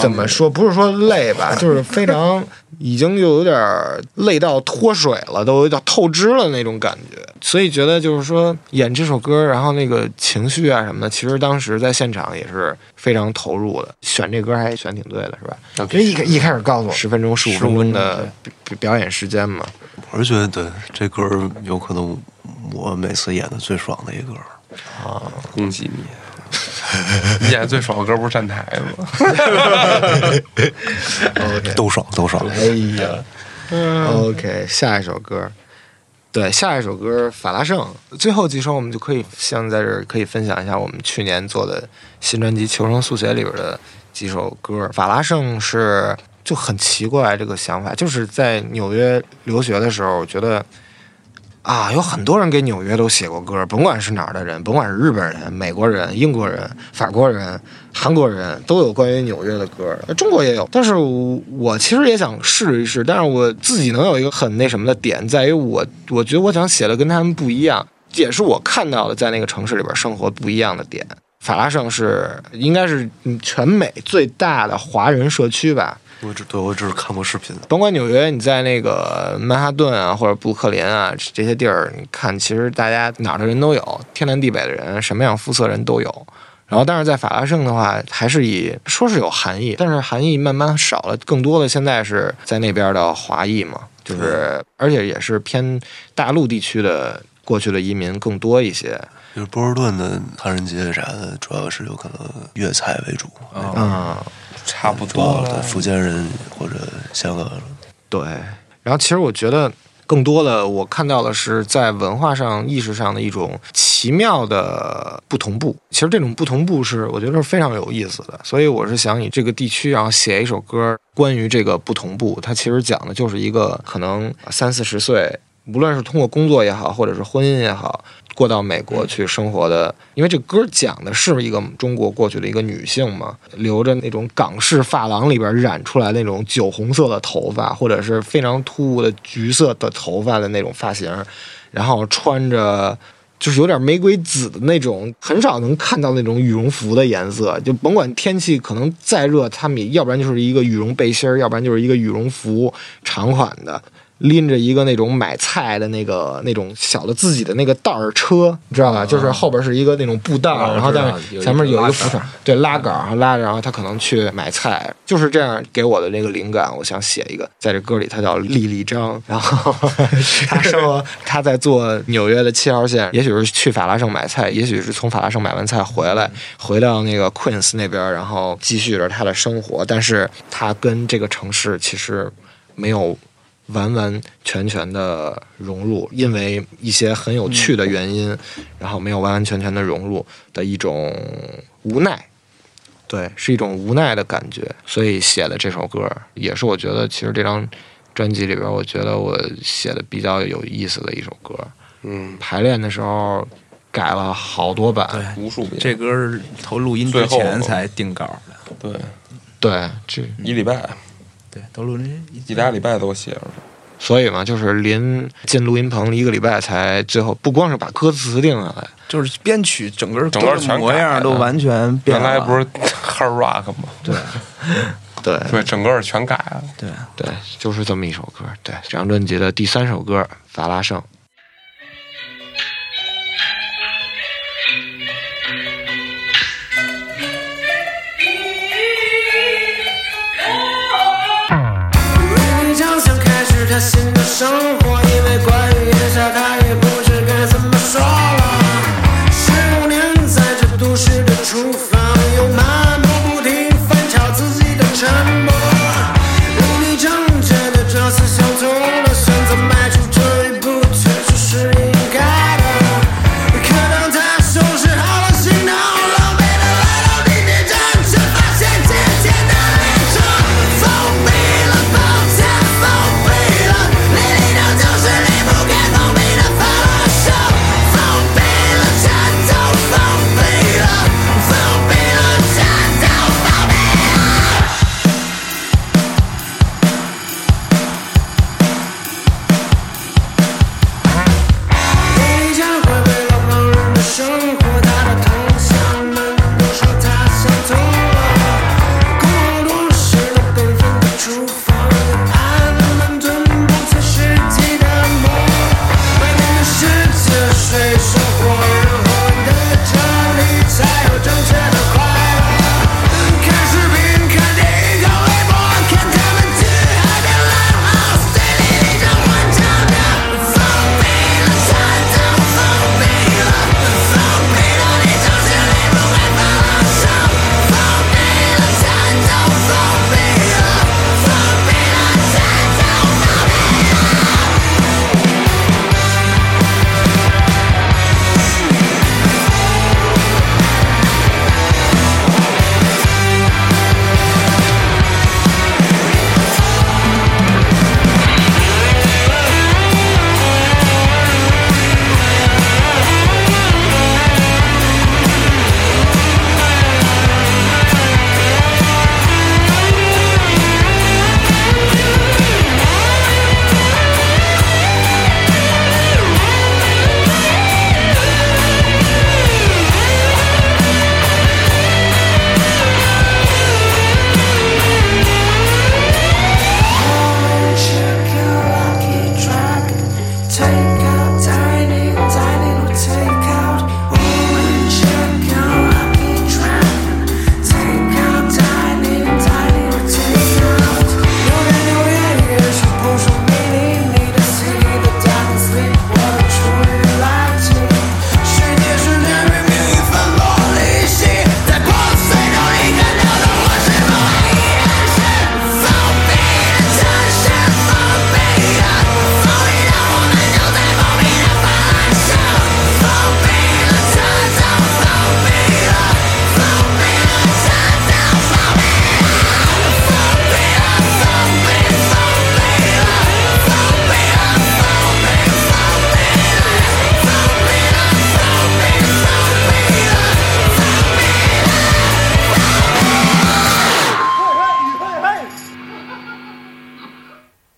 怎么说，不是说累吧，就是非常已经就有点累到脱水了，都有点透支了那种感觉。所以觉得就是说演这首歌，然后那个情绪啊什么的，其实当时在现场也是非常投入的。选这歌还选挺对的，是吧？因为一开一开始告诉我十分钟、十五分钟的表表演时间嘛。我是觉得对这歌儿有可能我每次演的最爽的一歌啊。恭喜你！你演最爽的歌不是站台吗？OK，都爽都爽。哎呀，OK，下一首歌，对，下一首歌《法拉盛》。最后几首我们就可以像在这儿可以分享一下我们去年做的新专辑《求生速写》里边的几首歌。法拉盛是就很奇怪这个想法，就是在纽约留学的时候，我觉得。啊，有很多人给纽约都写过歌，甭管是哪儿的人，甭管是日本人、美国人、英国人、法国人、韩国人，都有关于纽约的歌，中国也有。但是我其实也想试一试，但是我自己能有一个很那什么的点，在于我我觉得我想写的跟他们不一样，也是我看到的在那个城市里边生活不一样的点。法拉盛是应该是全美最大的华人社区吧，我只对我只是看过视频。甭管纽约，你在那个曼哈顿啊，或者布鲁克林啊这些地儿，你看，其实大家哪儿的人都有，天南地北的人，什么样肤色人都有。然后，但是在法拉盛的话，还是以说是有含义，但是含义慢慢少了，更多的现在是在那边的华裔嘛，就是而且也是偏大陆地区的过去的移民更多一些。就是波士顿的唐人街啥的，主要是有可能粤菜为主，嗯，差不多了。福建人或者香港人。对，然后其实我觉得更多的我看到的是在文化上、意识上的一种奇妙的不同步。其实这种不同步是我觉得是非常有意思的，所以我是想以这个地区，然后写一首歌关于这个不同步。它其实讲的就是一个可能三四十岁，无论是通过工作也好，或者是婚姻也好。过到美国去生活的，因为这歌讲的是一个中国过去的一个女性嘛，留着那种港式发廊里边染出来那种酒红色的头发，或者是非常突兀的橘色的头发的那种发型，然后穿着就是有点玫瑰紫的那种，很少能看到那种羽绒服的颜色。就甭管天气可能再热，他们也要不然就是一个羽绒背心儿，要不然就是一个羽绒服长款的。拎着一个那种买菜的那个那种小的自己的那个袋儿车，你知道吧？就是后边是一个那种布袋然后但知道有一是前面有一个扶手，对拉杆儿，然后拉着，然后他可能去买菜，就是这样给我的那个灵感。我想写一个，在这歌里他叫莉莉张，然后 他说他在坐纽约的七号线，也许是去法拉盛买菜，也许是从法拉盛买完菜回来，回到那个 Queens 那边，然后继续着他的生活。但是他跟这个城市其实没有完完全全的融入，因为一些很有趣的原因，然后没有完完全全的融入的一种无奈。对，是一种无奈的感觉，所以写的这首歌，也是我觉得其实这张专辑里边，我觉得我写的比较有意思的一首歌。嗯，排练的时候改了好多版，无数遍。这歌儿头录音之前才定稿的，对。对，这一礼拜，对，都录音一俩礼拜都写着。所以嘛，就是临进录音棚一个礼拜才最后，不光是把歌词定下来，就是编曲整个整个全模样都完全变了。原来不是 hard rock 吗？对 对对，整个全改了。对，对，就是这么一首歌。对，这张专辑的第三首歌《法拉盛》。生活，因为关于眼下他也不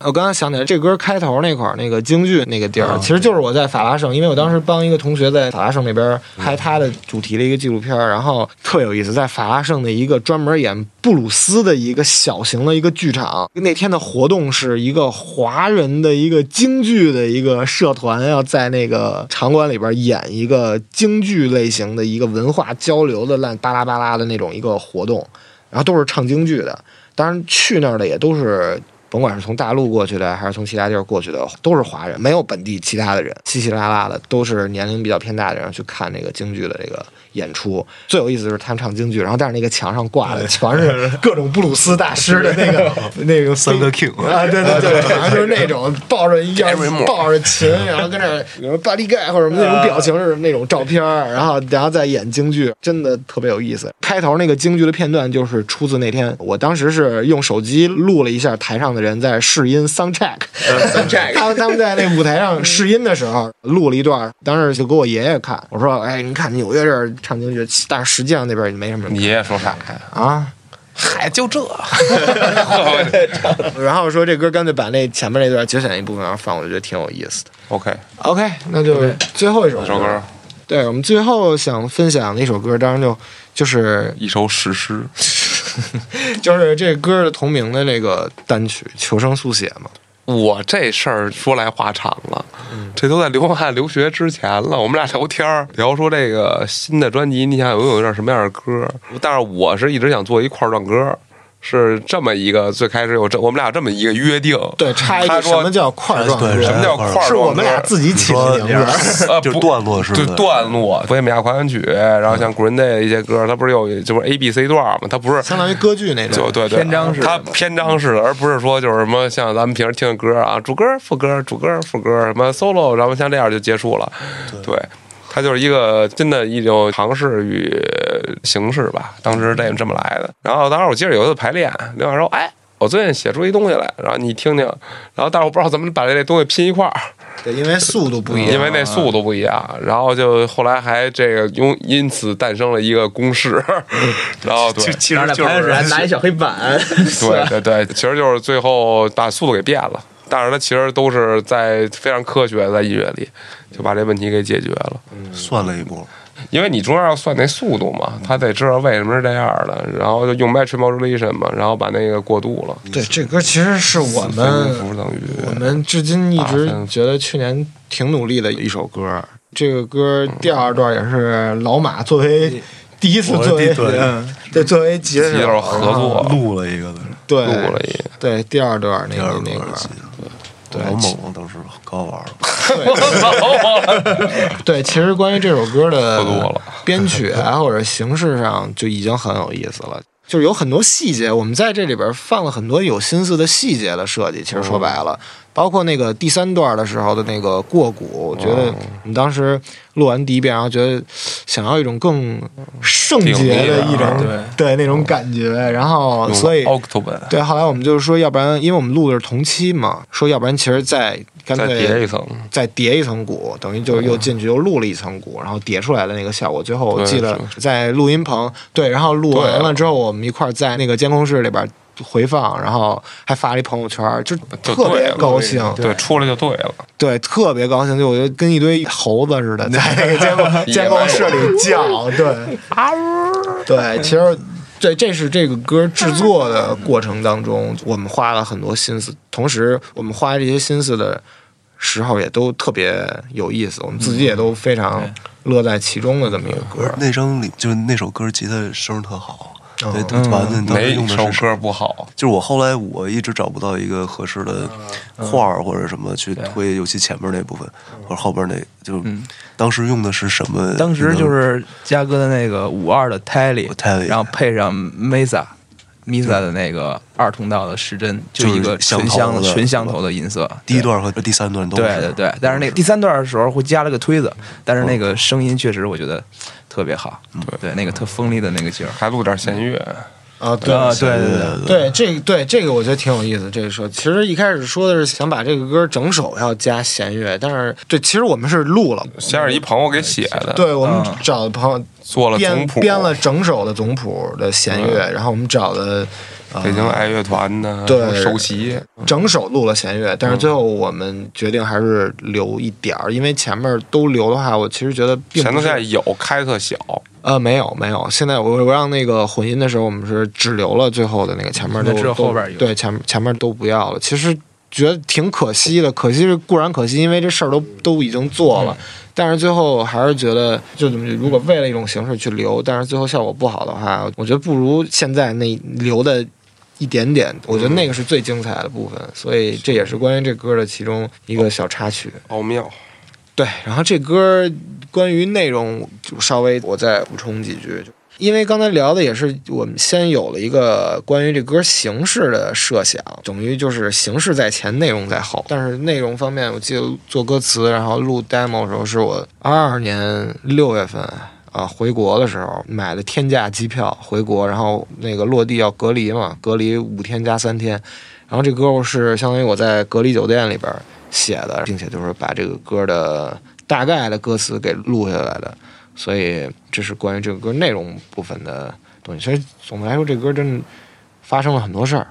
我刚刚想起来，这歌开头那块儿那个京剧那个地儿，其实就是我在法拉盛，因为我当时帮一个同学在法拉盛那边拍他的主题的一个纪录片，然后特有意思，在法拉盛的一个专门演布鲁斯的一个小型的一个剧场。那天的活动是一个华人的一个京剧的一个社团要在那个场馆里边演一个京剧类型的一个文化交流的烂巴拉巴拉的那种一个活动，然后都是唱京剧的。当然去那儿的也都是。甭管是从大陆过去的，还是从其他地儿过去的，都是华人，没有本地其他的人，稀稀拉拉的都是年龄比较偏大的人去看那个京剧的这个演出。最有意思的是他们唱京剧，然后但是那个墙上挂的全是 各种布鲁斯大师的那个 那个三个 king 啊，对对对，反正就是那种抱着一样抱着琴，然后跟那儿比如巴黎盖或者什么那种表情是那种照片儿，然后然后再演京剧，真的特别有意思。开头那个京剧的片段就是出自那天，我当时是用手机录了一下台上的人在试音 sound check，sound check，他们他们在那舞台上试音的时候录了一段，当时就给我爷爷看，我说，哎，你看纽约这儿唱京剧，但是实际上那边也没什么人你爷爷说啥呀？啊。嗨，就这，然后说这歌干脆把那前面那段节选一部分然后放，我就觉得挺有意思的。OK，OK，那就最后一首这首歌对我们最后想分享的一首歌，当然就就是一首史诗，就是这歌的同名的那个单曲《求生速写》嘛。我这事儿说来话长了，嗯这都在刘汉留学之前了。我们俩聊天儿聊说这个新的专辑，你想有有点什么样的歌？但是我是一直想做一块儿段歌，是这么一个最开始有这我们俩这么一个约定。对，插一句，他说什么叫块状？什么叫块状？是我们俩自己起的名字。呃，就段落式的对段落，波西米亚狂想曲，然后像 Green 一些歌，它不是有就是 A B C 段嘛？它不是相当于歌剧那种。就对对，篇章式它篇章式的，而不是说就是什么像咱们平时听的歌啊，主歌、副歌、主歌、副歌，什么 solo，然后像这样就结束了。对，它就是一个真的一种尝试与形式吧，当时这这么来的。然后当时我记得有一次排练，刘老师说：“哎。”我最近写出一东西来，然后你听听，然后但是我不知道怎么把这东西拼一块儿，对，因为速度不一样，因为那速度不一样，然后就后来还这个用因此诞生了一个公式，然后对。其然后在排练室还 拿一小黑板，对对对，其实就是最后把速度给变了，但是它其实都是在非常科学，在音乐里就把这问题给解决了，算了一步，因为你中间要算那速度嘛，他得知道为什么是这样的，然后就用 match modulation 嘛，然后把那个过渡了，对，这歌其实是我分们符等于我们至今一直觉得去年挺努力的一首歌。这个歌第二段也是老马作为第一次作为对作为吉他手合作录了一个，对录了一个。对第二段那个那块儿段记对王猛了，当时可好玩了。对，其实关于这首歌的喝多了编曲啊，或者形式上就已经很有意思了。就是有很多细节，我们在这里边放了很多有心思的细节的设计。其实说白了，包括那个第三段的时候的那个过鼓，我觉得我们当时录完第一遍，然后觉得想要一种更圣洁的一种对那种感觉，然后所以对，后来我们就是说，要不然因为我们录的是同期嘛，说要不然其实再干再脆叠一层，再叠一层鼓，等于就是又进去又录了一层鼓，然后叠出来的那个效果。最后我记得在录音棚，对，然后录完了之后，我们一块儿在那个监控室里边回放，然后还发了一朋友圈，就就特别高兴，对，出来就对了。对，特别高兴，就我觉得跟一堆猴子似的，在那个监控监控室里叫，对，对，其实。对，这是这个歌制作的过程当中，我们花了很多心思，同时我们花这些心思的时候也都特别有意思，我们自己也都非常乐在其中的这么一个歌。那张里就是那首歌吉他声特好，哦对，完了当用的是首歌不好？就是我后来我一直找不到一个合适的画儿或者什么去推，尤其前面那部分或者后边那，就当时用的是什么？当时就是嘉哥的那个五二的 Tally，Tally 然后配上 Mesa。Misa 的那个二通道的时针，就一个就是纯香相头的纯香头的音色。第一段和第三段都是。对对对，但是那个第三段的时候会加了个推子，但是那个声音确实我觉得特别好，对对，那个特锋利的那个劲儿。还录点弦乐，啊，对啊，对对对，对，这个对这个我觉得挺有意思。这个说，其实一开始说的是想把这个歌整首要加弦乐，但是对，其实我们是录了，先是一朋友给写的，对我们嗯。找的朋友做了总编谱，编了整首的总谱的弦乐，然后我们找的北京爱乐团的对首席，整首录了弦乐，但是最后我们决定还是留一点儿，因为前面都留的话，我其实觉得并前在有开特小，呃没有没有，现在我我让那个混音的时候，我们是只留了最后的那个前面都那只有后边有对前前面都不要了，其实觉得挺可惜的，可惜是固然可惜，因为这事儿都都已经做了。但是最后还是觉得，就怎么如果为了一种形式去留，但是最后效果不好的话，我觉得不如现在那留的一点点，我觉得那个是最精彩的部分，所以这也是关于这歌的其中一个小插曲。奥妙。对，然后这歌关于内容就稍微我再补充几句，就因为刚才聊的也是我们先有了一个关于这歌形式的设想，等于就是形式在前，内容在后。但是内容方面，我记得做歌词，然后录 demo 的时候，是我二二年六月份。啊，回国的时候买的天价机票回国，然后那个落地要隔离嘛，隔离五天加三天，然后这歌是相当于我在隔离酒店里边写的，并且就是把这个歌的大概的歌词给录下来的，所以这是关于这个歌内容部分的东西。所以总的来说，这歌真的发生了很多事儿，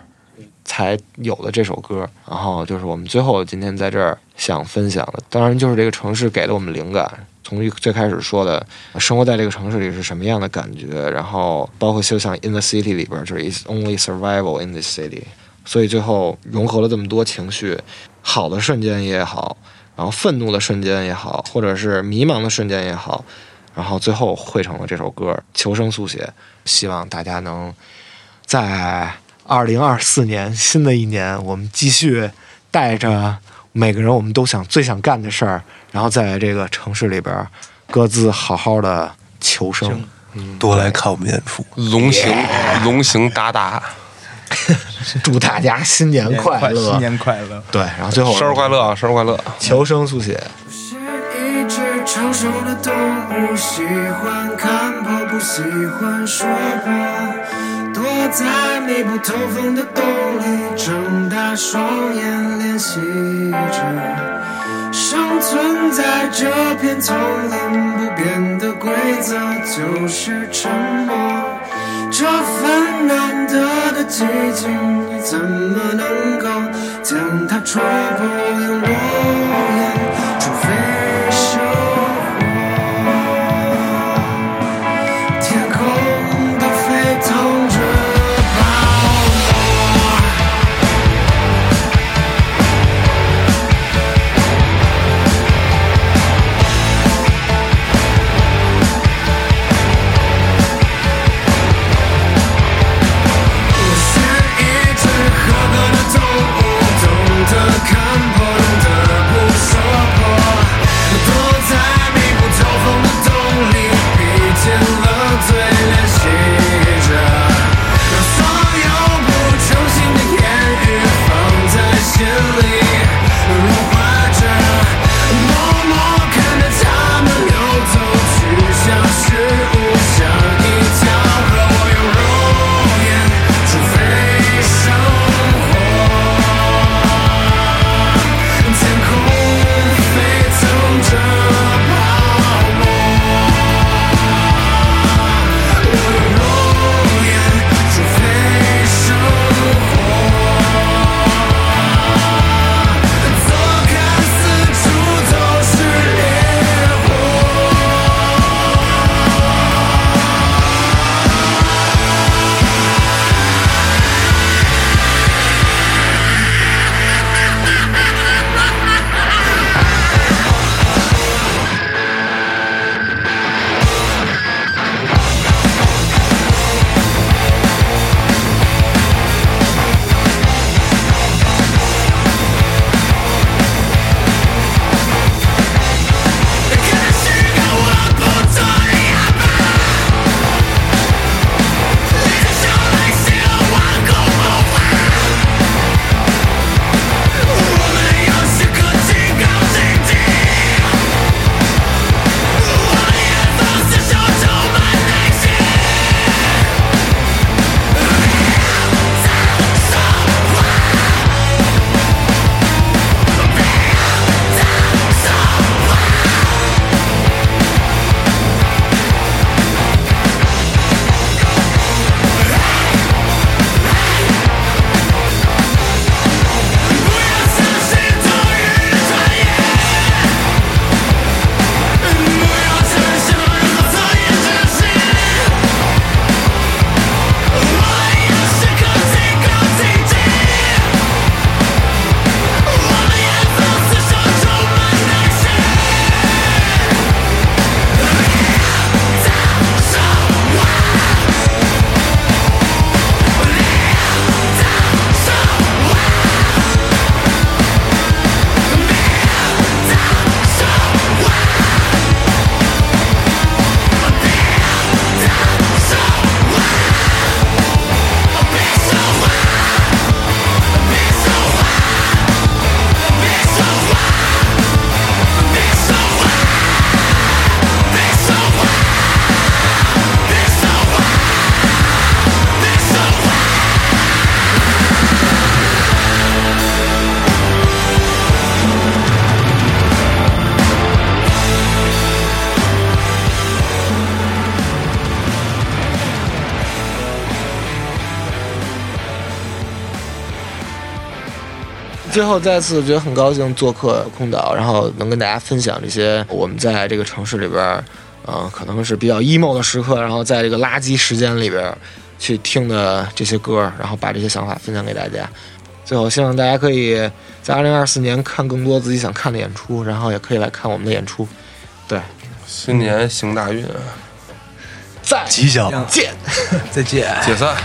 才有了这首歌。然后就是我们最后今天在这儿想分享的，当然就是这个城市给了我们灵感。从最开始说的，生活在这个城市里是什么样的感觉，然后包括就像《In the City》里边，就是 "It's only survival in the city"，所以最后融合了这么多情绪，好的瞬间也好，然后愤怒的瞬间也好，或者是迷茫的瞬间也好，然后最后汇成了这首歌《求生速写》。希望大家能在二零二四年新的一年，我们继续带着每个人我们都想最想干的事儿，然后在这个城市里边儿各自好好的求生。多来看我们演出。龙行龙行达达，祝大家新年快乐！新年快乐！对，然后最后生日快乐啊，生日快乐！求生速写。成熟的动物，喜欢看破，不喜欢说破。躲在密不透风的洞里，睁大双眼练习着生存在这片丛林。不变的规则就是沉默。这份难得的寂静，你怎么能够将它戳破？用诺言，最后再次觉得很高兴做客空岛，然后能跟大家分享这些我们在这个城市里边儿，嗯、可能是比较 emo 的时刻，然后在这个垃圾时间里边儿去听的这些歌，然后把这些想法分享给大家。最后，希望大家可以在二零二四年看更多自己想看的演出，然后也可以来看我们的演出。对，新年行大运，再吉祥。见。再见。解散。